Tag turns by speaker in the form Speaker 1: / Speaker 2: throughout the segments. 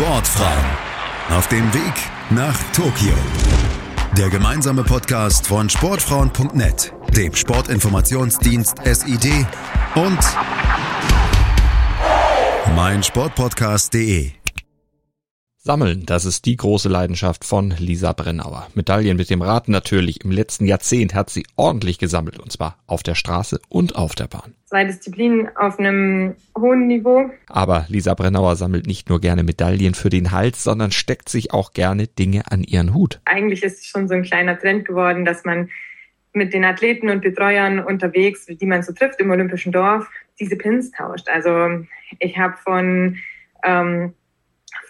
Speaker 1: Sportfrauen auf dem Weg nach Tokio. Der gemeinsame Podcast von Sportfrauen.net, dem Sportinformationsdienst SID und meinsportpodcast.de.
Speaker 2: Sammeln, das ist die große Leidenschaft von Lisa Brennauer. Medaillen mit dem Rad natürlich. Im letzten Jahrzehnt hat sie ordentlich gesammelt und zwar auf der Straße und auf der Bahn.
Speaker 3: Zwei Disziplinen auf einem hohen Niveau.
Speaker 2: Aber Lisa Brennauer sammelt nicht nur gerne Medaillen für den Hals, sondern steckt sich auch gerne Dinge an ihren Hut.
Speaker 3: Eigentlich ist es schon so ein kleiner Trend geworden, dass man mit den Athleten und Betreuern unterwegs, die man so trifft im Olympischen Dorf, diese Pins tauscht. Also ich habe von ähm,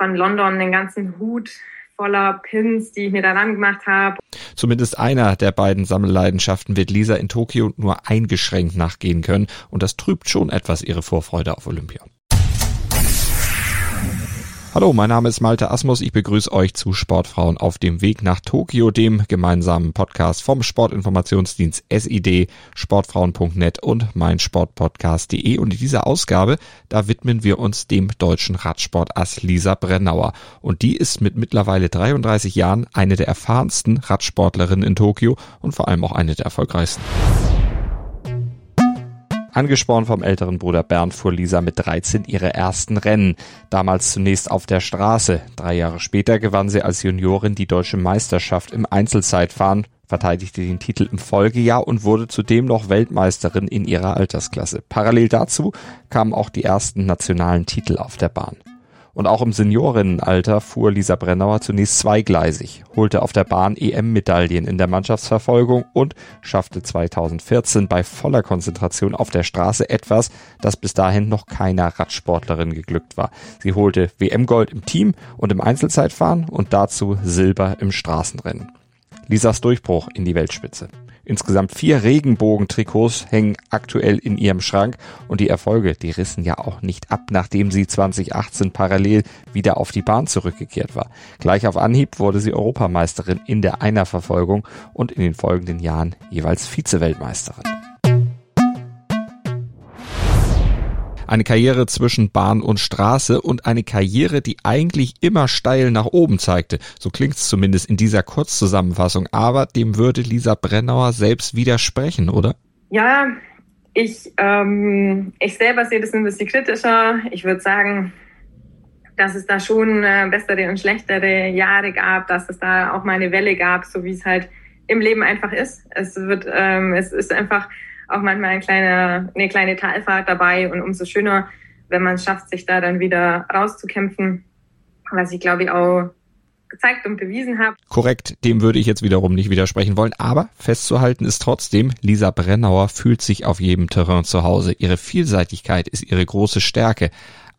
Speaker 3: von London den ganzen Hut voller Pins, die ich mir daran gemacht habe.
Speaker 2: Zumindest einer der beiden Sammelleidenschaften wird Lisa in Tokio nur eingeschränkt nachgehen können und das trübt schon etwas ihre Vorfreude auf Olympia. Hallo, mein Name ist Malte Asmus. Ich begrüße euch zu Sportfrauen auf dem Weg nach Tokio, dem gemeinsamen Podcast vom Sportinformationsdienst SID, sportfrauen.net und meinsportpodcast.de. Und in dieser Ausgabe, da widmen wir uns dem deutschen Radsportass Lisa Brennauer. Und die ist mit mittlerweile 33 Jahren eine der erfahrensten Radsportlerinnen in Tokio und vor allem auch eine der erfolgreichsten. Angespornt vom älteren Bruder Bernd fuhr Lisa mit 13 ihre ersten Rennen. Damals zunächst auf der Straße. Drei Jahre später gewann sie als Juniorin die deutsche Meisterschaft im Einzelzeitfahren, verteidigte den Titel im Folgejahr und wurde zudem noch Weltmeisterin in ihrer Altersklasse. Parallel dazu kamen auch die ersten nationalen Titel auf der Bahn. Und auch im Seniorinnenalter fuhr Lisa Brennauer zunächst zweigleisig, holte auf der Bahn EM-Medaillen in der Mannschaftsverfolgung und schaffte 2014 bei voller Konzentration auf der Straße etwas, das bis dahin noch keiner Radsportlerin geglückt war. Sie holte WM-Gold im Team und im Einzelzeitfahren und dazu Silber im Straßenrennen. Lisas Durchbruch in die Weltspitze. Insgesamt vier Regenbogentrikots hängen aktuell in ihrem Schrank und die Erfolge, die rissen ja auch nicht ab, nachdem sie 2018 parallel wieder auf die Bahn zurückgekehrt war. Gleich auf Anhieb wurde sie Europameisterin in der Einerverfolgung und in den folgenden Jahren jeweils Vize-Weltmeisterin. Eine Karriere zwischen Bahn und Straße und eine Karriere, die eigentlich immer steil nach oben zeigte. So klingt's zumindest in dieser Kurzzusammenfassung. Aber dem würde Lisa Brennauer selbst widersprechen, oder?
Speaker 3: Ja, ich, ähm, ich selber sehe das ein bisschen kritischer. Ich würde sagen, dass es da schon äh, bessere und schlechtere Jahre gab, dass es da auch mal eine Welle gab, so wie es halt im Leben einfach ist. Es wird, ähm, es ist einfach auch manchmal ein kleiner, eine kleine Talfahrt dabei und umso schöner, wenn man es schafft, sich da dann wieder rauszukämpfen, was ich glaube ich auch gezeigt und bewiesen habe.
Speaker 2: Korrekt, dem würde ich jetzt wiederum nicht widersprechen wollen, aber festzuhalten ist trotzdem, Lisa Brennauer fühlt sich auf jedem Terrain zu Hause. Ihre Vielseitigkeit ist ihre große Stärke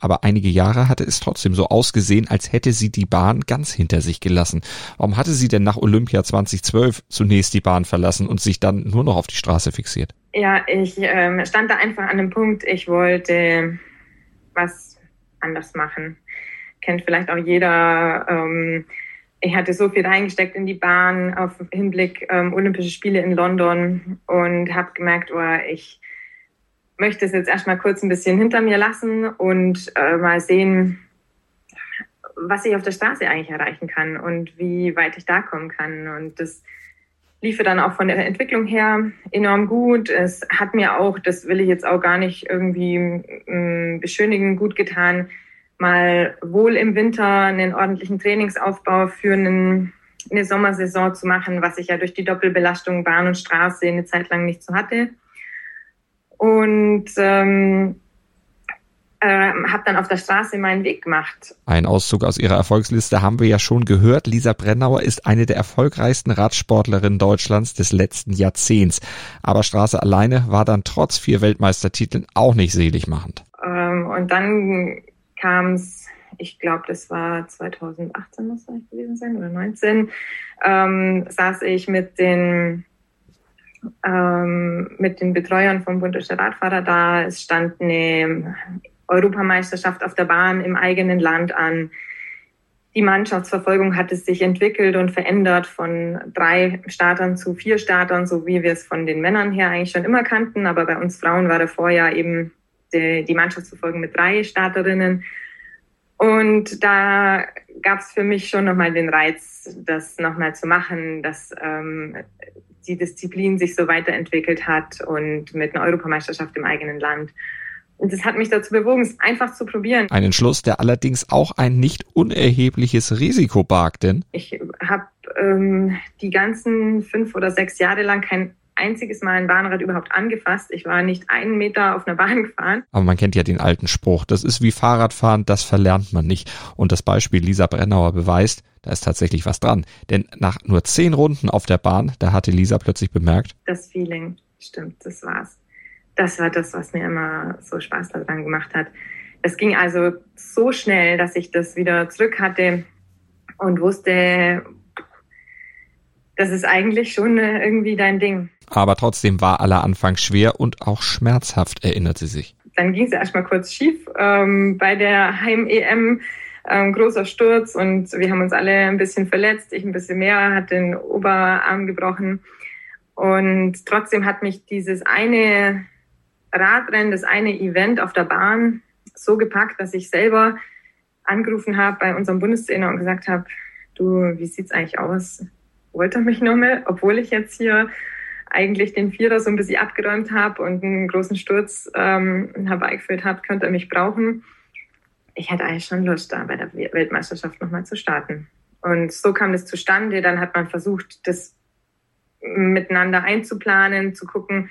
Speaker 2: aber einige Jahre hatte es trotzdem so ausgesehen, als hätte sie die Bahn ganz hinter sich gelassen. Warum hatte sie denn nach Olympia 2012 zunächst die Bahn verlassen und sich dann nur noch auf die Straße fixiert?
Speaker 3: Ja, ich ähm, stand da einfach an dem Punkt, ich wollte was anders machen. Kennt vielleicht auch jeder. Ähm, ich hatte so viel reingesteckt in die Bahn auf Hinblick ähm, Olympische Spiele in London und habe gemerkt, oh, ich möchte es jetzt erstmal kurz ein bisschen hinter mir lassen und äh, mal sehen, was ich auf der Straße eigentlich erreichen kann und wie weit ich da kommen kann. Und das liefe dann auch von der Entwicklung her enorm gut. Es hat mir auch, das will ich jetzt auch gar nicht irgendwie äh, beschönigen, gut getan, mal wohl im Winter einen ordentlichen Trainingsaufbau für einen, eine Sommersaison zu machen, was ich ja durch die Doppelbelastung Bahn und Straße eine Zeit lang nicht so hatte und ähm, äh, habe dann auf der Straße meinen Weg gemacht.
Speaker 2: Ein Auszug aus ihrer Erfolgsliste haben wir ja schon gehört. Lisa Brennauer ist eine der erfolgreichsten Radsportlerinnen Deutschlands des letzten Jahrzehnts. Aber Straße alleine war dann trotz vier Weltmeistertiteln auch nicht selig machend.
Speaker 3: Ähm, und dann kam es, ich glaube, das war 2018 muss das gewesen sein oder 19, ähm, saß ich mit den ähm, mit den Betreuern vom Bund Radfahrer da. Es stand eine Europameisterschaft auf der Bahn im eigenen Land an. Die Mannschaftsverfolgung hat es sich entwickelt und verändert von drei Startern zu vier Startern, so wie wir es von den Männern her eigentlich schon immer kannten. Aber bei uns Frauen war davor ja eben die, die Mannschaftsverfolgung mit drei Starterinnen. Und da gab es für mich schon nochmal den Reiz, das nochmal zu machen, dass ähm, die Disziplin sich so weiterentwickelt hat und mit einer Europameisterschaft im eigenen Land. Und das hat mich dazu bewogen, es einfach zu probieren.
Speaker 2: Ein Entschluss, der allerdings auch ein nicht unerhebliches Risiko barg, denn
Speaker 3: ich habe ähm, die ganzen fünf oder sechs Jahre lang kein einziges Mal ein Bahnrad überhaupt angefasst. Ich war nicht einen Meter auf einer Bahn gefahren.
Speaker 2: Aber man kennt ja den alten Spruch, das ist wie Fahrradfahren, das verlernt man nicht. Und das Beispiel Lisa Brennauer beweist, da ist tatsächlich was dran. Denn nach nur zehn Runden auf der Bahn, da hatte Lisa plötzlich bemerkt.
Speaker 3: Das Feeling, stimmt, das war's. Das war das, was mir immer so Spaß daran gemacht hat. Es ging also so schnell, dass ich das wieder zurück hatte und wusste, das ist eigentlich schon äh, irgendwie dein Ding.
Speaker 2: Aber trotzdem war aller Anfang schwer und auch schmerzhaft, erinnert sie sich.
Speaker 3: Dann ging es erstmal kurz schief ähm, bei der Heim-EM. Ähm, großer Sturz und wir haben uns alle ein bisschen verletzt. Ich ein bisschen mehr, hat den Oberarm gebrochen. Und trotzdem hat mich dieses eine Radrennen, das eine Event auf der Bahn so gepackt, dass ich selber angerufen habe bei unserem Bundestrainer und gesagt habe, du, wie sieht's eigentlich aus? Wollt ihr mich nochmal, obwohl ich jetzt hier eigentlich den Vierer so ein bisschen abgeräumt habe und einen großen Sturz ähm, herbeigeführt habe, könnt ihr mich brauchen. Ich hatte eigentlich schon Lust, da bei der Weltmeisterschaft nochmal zu starten. Und so kam das zustande. Dann hat man versucht, das miteinander einzuplanen, zu gucken,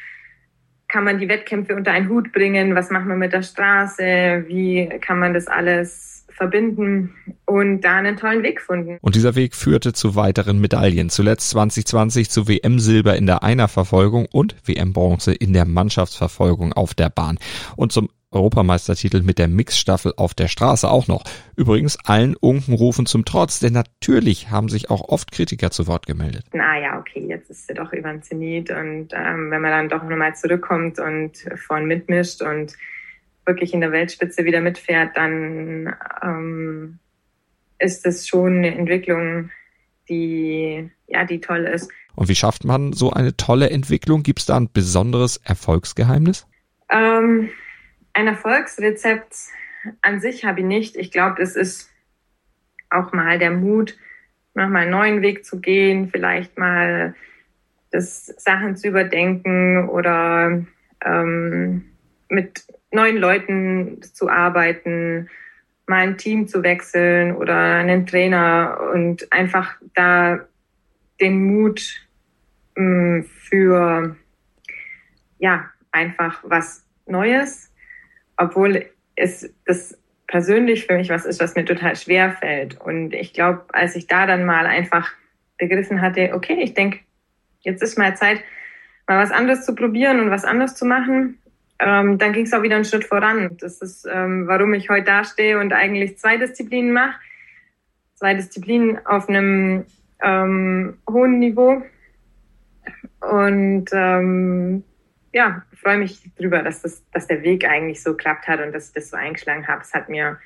Speaker 3: kann man die Wettkämpfe unter einen Hut bringen, was macht man mit der Straße, wie kann man das alles verbinden und da einen tollen Weg gefunden.
Speaker 2: Und dieser Weg führte zu weiteren Medaillen. Zuletzt 2020 zu WM-Silber in der Einerverfolgung und WM-Bronze in der Mannschaftsverfolgung auf der Bahn. Und zum Europameistertitel mit der Mixstaffel auf der Straße auch noch. Übrigens allen Unkenrufen zum Trotz, denn natürlich haben sich auch oft Kritiker zu Wort gemeldet.
Speaker 3: Na ja, okay, jetzt ist sie doch über den Zenit und ähm, wenn man dann doch nochmal zurückkommt und vorn mitmischt und wirklich in der Weltspitze wieder mitfährt, dann ähm, ist das schon eine Entwicklung, die ja, die toll ist.
Speaker 2: Und wie schafft man so eine tolle Entwicklung? Gibt es da ein besonderes Erfolgsgeheimnis?
Speaker 3: Ähm, ein Erfolgsrezept an sich habe ich nicht. Ich glaube, es ist auch mal der Mut, nochmal einen neuen Weg zu gehen, vielleicht mal das Sachen zu überdenken oder ähm, mit neuen Leuten zu arbeiten, mal ein Team zu wechseln oder einen Trainer und einfach da den Mut mh, mm, für ja einfach was Neues obwohl es das persönlich für mich was ist, was mir total schwer fällt. Und ich glaube, als ich da dann mal einfach begriffen hatte, okay, ich denke, jetzt ist mal Zeit, mal was anderes zu probieren und was anderes zu machen, ähm, dann ging es auch wieder einen Schritt voran. Das ist, ähm, warum ich heute dastehe und eigentlich zwei Disziplinen mache. Zwei Disziplinen auf einem ähm, hohen Niveau. Und ähm, ja, freue mich drüber, dass, das, dass der Weg eigentlich so klappt hat und dass ich das so eingeschlagen habe. Es hat mir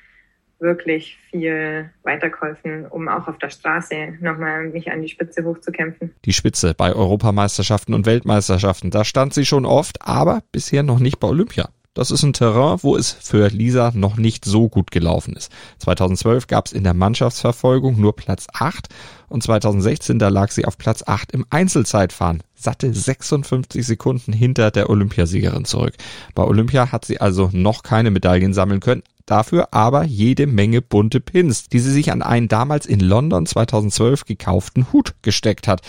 Speaker 3: wirklich viel weitergeholfen, um auch auf der Straße nochmal mich an die Spitze hochzukämpfen.
Speaker 2: Die Spitze bei Europameisterschaften und Weltmeisterschaften, da stand sie schon oft, aber bisher noch nicht bei Olympia. Das ist ein Terrain, wo es für Lisa noch nicht so gut gelaufen ist. 2012 gab es in der Mannschaftsverfolgung nur Platz 8 und 2016 da lag sie auf Platz 8 im Einzelzeitfahren, satte 56 Sekunden hinter der Olympiasiegerin zurück. Bei Olympia hat sie also noch keine Medaillen sammeln können, dafür aber jede Menge bunte Pins, die sie sich an einen damals in London 2012 gekauften Hut gesteckt hat.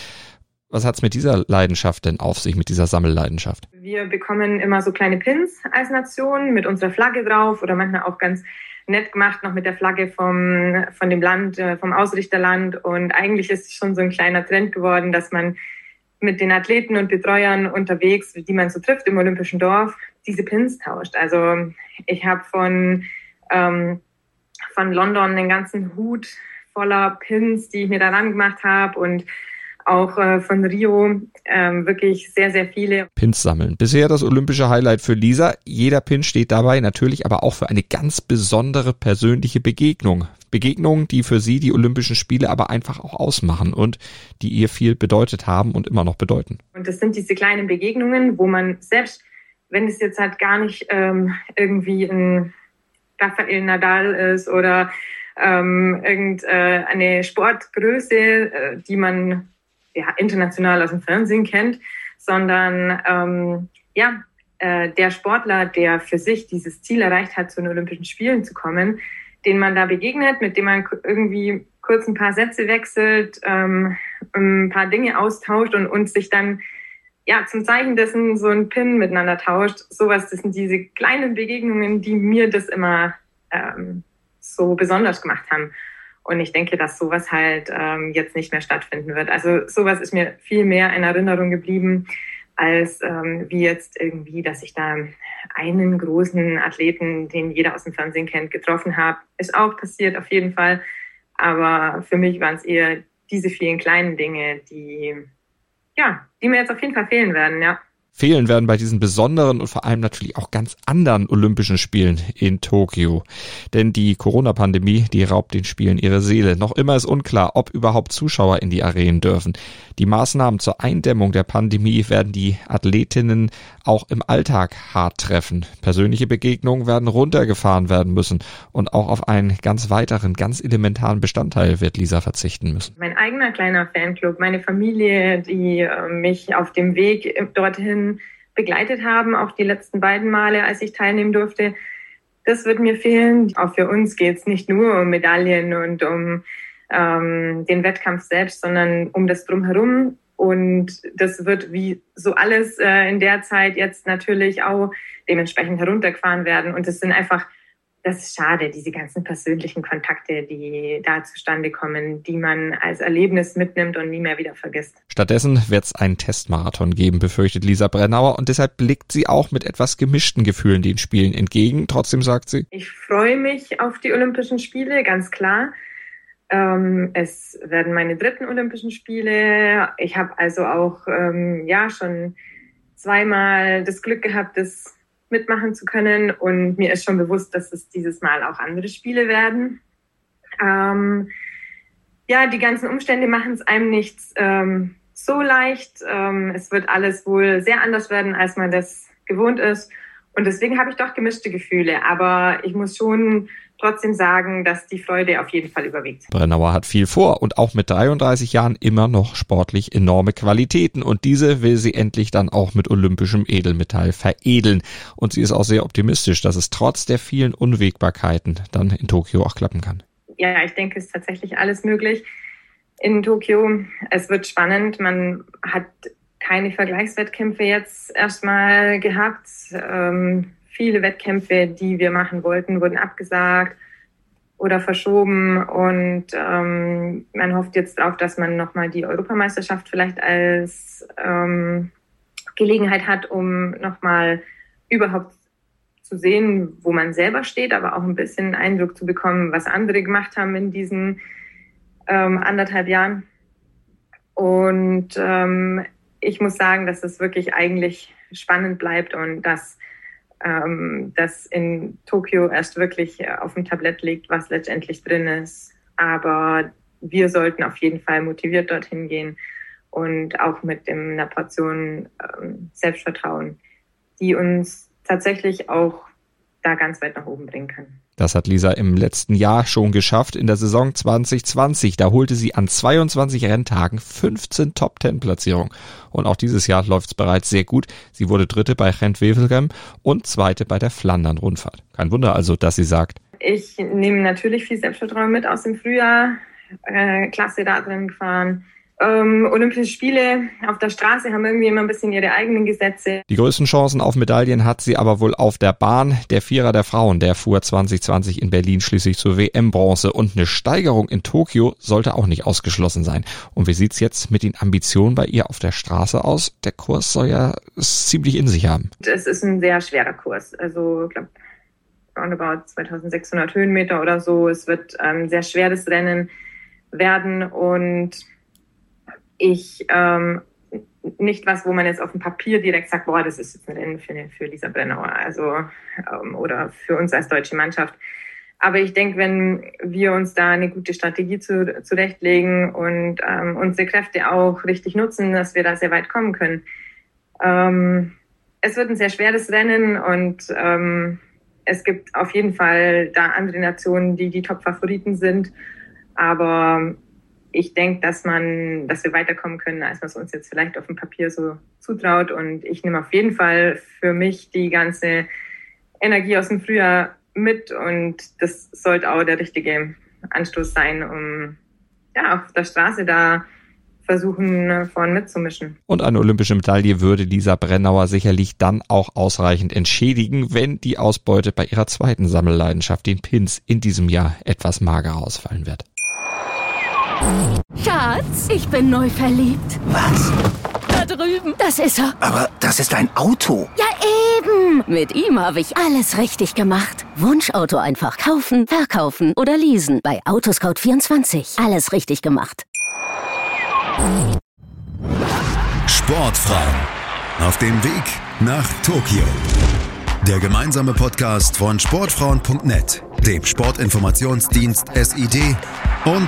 Speaker 2: Was hat's mit dieser Leidenschaft denn auf sich, mit dieser Sammelleidenschaft?
Speaker 3: Wir bekommen immer so kleine Pins als Nation mit unserer Flagge drauf oder manchmal auch ganz nett gemacht, noch mit der Flagge vom, von dem Land, äh, vom Ausrichterland. Und eigentlich ist es schon so ein kleiner Trend geworden, dass man mit den Athleten und Betreuern unterwegs, die man so trifft im Olympischen Dorf, diese Pins tauscht. Also ich habe von, ähm, von London einen ganzen Hut voller Pins, die ich mir daran gemacht habe und auch äh, von Rio ähm, wirklich sehr, sehr viele.
Speaker 2: Pins sammeln. Bisher das olympische Highlight für Lisa. Jeder Pin steht dabei natürlich aber auch für eine ganz besondere persönliche Begegnung. Begegnungen, die für sie die Olympischen Spiele aber einfach auch ausmachen und die ihr viel bedeutet haben und immer noch bedeuten.
Speaker 3: Und das sind diese kleinen Begegnungen, wo man selbst, wenn es jetzt halt gar nicht ähm, irgendwie ein Rafael Nadal ist oder ähm, irgendeine äh, Sportgröße, äh, die man ja, international aus dem Fernsehen kennt, sondern ähm, ja, äh, der Sportler, der für sich dieses Ziel erreicht hat, zu den Olympischen Spielen zu kommen, den man da begegnet, mit dem man irgendwie kurz ein paar Sätze wechselt, ähm, ein paar Dinge austauscht und, und sich dann ja zum Zeichen dessen so ein Pin miteinander tauscht. Sowas, das sind diese kleinen Begegnungen, die mir das immer ähm, so besonders gemacht haben. Und ich denke, dass sowas halt ähm, jetzt nicht mehr stattfinden wird. Also sowas ist mir viel mehr in Erinnerung geblieben, als ähm, wie jetzt irgendwie, dass ich da einen großen Athleten, den jeder aus dem Fernsehen kennt, getroffen habe. Ist auch passiert, auf jeden Fall. Aber für mich waren es eher diese vielen kleinen Dinge, die, ja, die mir jetzt auf jeden Fall fehlen werden, ja
Speaker 2: fehlen werden bei diesen besonderen und vor allem natürlich auch ganz anderen Olympischen Spielen in Tokio. Denn die Corona-Pandemie, die raubt den Spielen ihre Seele. Noch immer ist unklar, ob überhaupt Zuschauer in die Arenen dürfen. Die Maßnahmen zur Eindämmung der Pandemie werden die Athletinnen auch im Alltag hart treffen. Persönliche Begegnungen werden runtergefahren werden müssen und auch auf einen ganz weiteren, ganz elementaren Bestandteil wird Lisa verzichten müssen.
Speaker 3: Mein eigener kleiner Fanclub, meine Familie, die äh, mich auf dem Weg dorthin begleitet haben, auch die letzten beiden Male, als ich teilnehmen durfte. Das wird mir fehlen. Auch für uns geht es nicht nur um Medaillen und um ähm, den Wettkampf selbst, sondern um das drumherum. Und das wird wie so alles äh, in der Zeit jetzt natürlich auch dementsprechend heruntergefahren werden. Und es sind einfach das ist schade, diese ganzen persönlichen Kontakte, die da zustande kommen, die man als Erlebnis mitnimmt und nie mehr wieder vergisst.
Speaker 2: Stattdessen wird es einen Testmarathon geben, befürchtet Lisa Brennauer und deshalb blickt sie auch mit etwas gemischten Gefühlen den Spielen entgegen. Trotzdem sagt sie,
Speaker 3: ich freue mich auf die Olympischen Spiele, ganz klar. Ähm, es werden meine dritten Olympischen Spiele. Ich habe also auch ähm, ja schon zweimal das Glück gehabt, das mitmachen zu können. Und mir ist schon bewusst, dass es dieses Mal auch andere Spiele werden. Ähm, ja, die ganzen Umstände machen es einem nicht ähm, so leicht. Ähm, es wird alles wohl sehr anders werden, als man das gewohnt ist. Und deswegen habe ich doch gemischte Gefühle. Aber ich muss schon trotzdem sagen, dass die Freude auf jeden Fall überwiegt.
Speaker 2: Brennauer hat viel vor und auch mit 33 Jahren immer noch sportlich enorme Qualitäten und diese will sie endlich dann auch mit olympischem Edelmetall veredeln. Und sie ist auch sehr optimistisch, dass es trotz der vielen Unwägbarkeiten dann in Tokio auch klappen kann.
Speaker 3: Ja, ich denke, es ist tatsächlich alles möglich in Tokio. Es wird spannend. Man hat keine Vergleichswettkämpfe jetzt erstmal gehabt. Ähm, viele Wettkämpfe, die wir machen wollten, wurden abgesagt oder verschoben. Und ähm, man hofft jetzt darauf, dass man nochmal die Europameisterschaft vielleicht als ähm, Gelegenheit hat, um nochmal überhaupt zu sehen, wo man selber steht, aber auch ein bisschen Eindruck zu bekommen, was andere gemacht haben in diesen ähm, anderthalb Jahren. Und ähm, ich muss sagen, dass es wirklich eigentlich spannend bleibt und dass ähm, das in Tokio erst wirklich äh, auf dem Tablett liegt, was letztendlich drin ist. Aber wir sollten auf jeden Fall motiviert dorthin gehen und auch mit einer Portion ähm, Selbstvertrauen, die uns tatsächlich auch da ganz weit nach oben bringen kann.
Speaker 2: Das hat Lisa im letzten Jahr schon geschafft in der Saison 2020. Da holte sie an 22 Renntagen 15 Top-10-Platzierungen. Und auch dieses Jahr läuft es bereits sehr gut. Sie wurde Dritte bei Gent-Wevelgem und Zweite bei der Flandern-Rundfahrt. Kein Wunder also, dass sie sagt,
Speaker 3: ich nehme natürlich viel Selbstvertrauen mit aus dem Frühjahr. Äh, klasse da drin gefahren ähm, Olympische Spiele auf der Straße haben irgendwie immer ein bisschen ihre eigenen Gesetze.
Speaker 2: Die größten Chancen auf Medaillen hat sie aber wohl auf der Bahn. Der Vierer der Frauen, der fuhr 2020 in Berlin schließlich zur WM-Bronze und eine Steigerung in Tokio sollte auch nicht ausgeschlossen sein. Und wie sieht's jetzt mit den Ambitionen bei ihr auf der Straße aus? Der Kurs soll ja ziemlich in sich haben.
Speaker 3: Es ist ein sehr schwerer Kurs. Also ich glaube roundabout 2600 Höhenmeter oder so. Es wird ein ähm, sehr schweres Rennen werden und ich ähm, nicht was, wo man jetzt auf dem Papier direkt sagt, boah, das ist jetzt ein Rennen für, für Lisa Brennauer, also ähm, oder für uns als deutsche Mannschaft. Aber ich denke, wenn wir uns da eine gute Strategie zu, zurechtlegen und ähm, unsere Kräfte auch richtig nutzen, dass wir da sehr weit kommen können. Ähm, es wird ein sehr schweres Rennen und ähm, es gibt auf jeden Fall da andere Nationen, die die Top-Favoriten sind. Aber ich denke, dass man, dass wir weiterkommen können, als man es uns jetzt vielleicht auf dem Papier so zutraut. Und ich nehme auf jeden Fall für mich die ganze Energie aus dem Frühjahr mit und das sollte auch der richtige Anstoß sein, um ja auf der Straße da versuchen, vorne mitzumischen.
Speaker 2: Und eine olympische Medaille würde Lisa Brennauer sicherlich dann auch ausreichend entschädigen, wenn die Ausbeute bei ihrer zweiten Sammelleidenschaft, den Pins, in diesem Jahr etwas mager ausfallen wird.
Speaker 4: Schatz, ich bin neu verliebt.
Speaker 5: Was?
Speaker 4: Da drüben. Das ist er.
Speaker 5: Aber das ist ein Auto.
Speaker 4: Ja, eben. Mit ihm habe ich alles richtig gemacht. Wunschauto einfach kaufen, verkaufen oder leasen. Bei Autoscout24. Alles richtig gemacht.
Speaker 1: Sportfrauen auf dem Weg nach Tokio. Der gemeinsame Podcast von Sportfrauen.net, dem Sportinformationsdienst SID und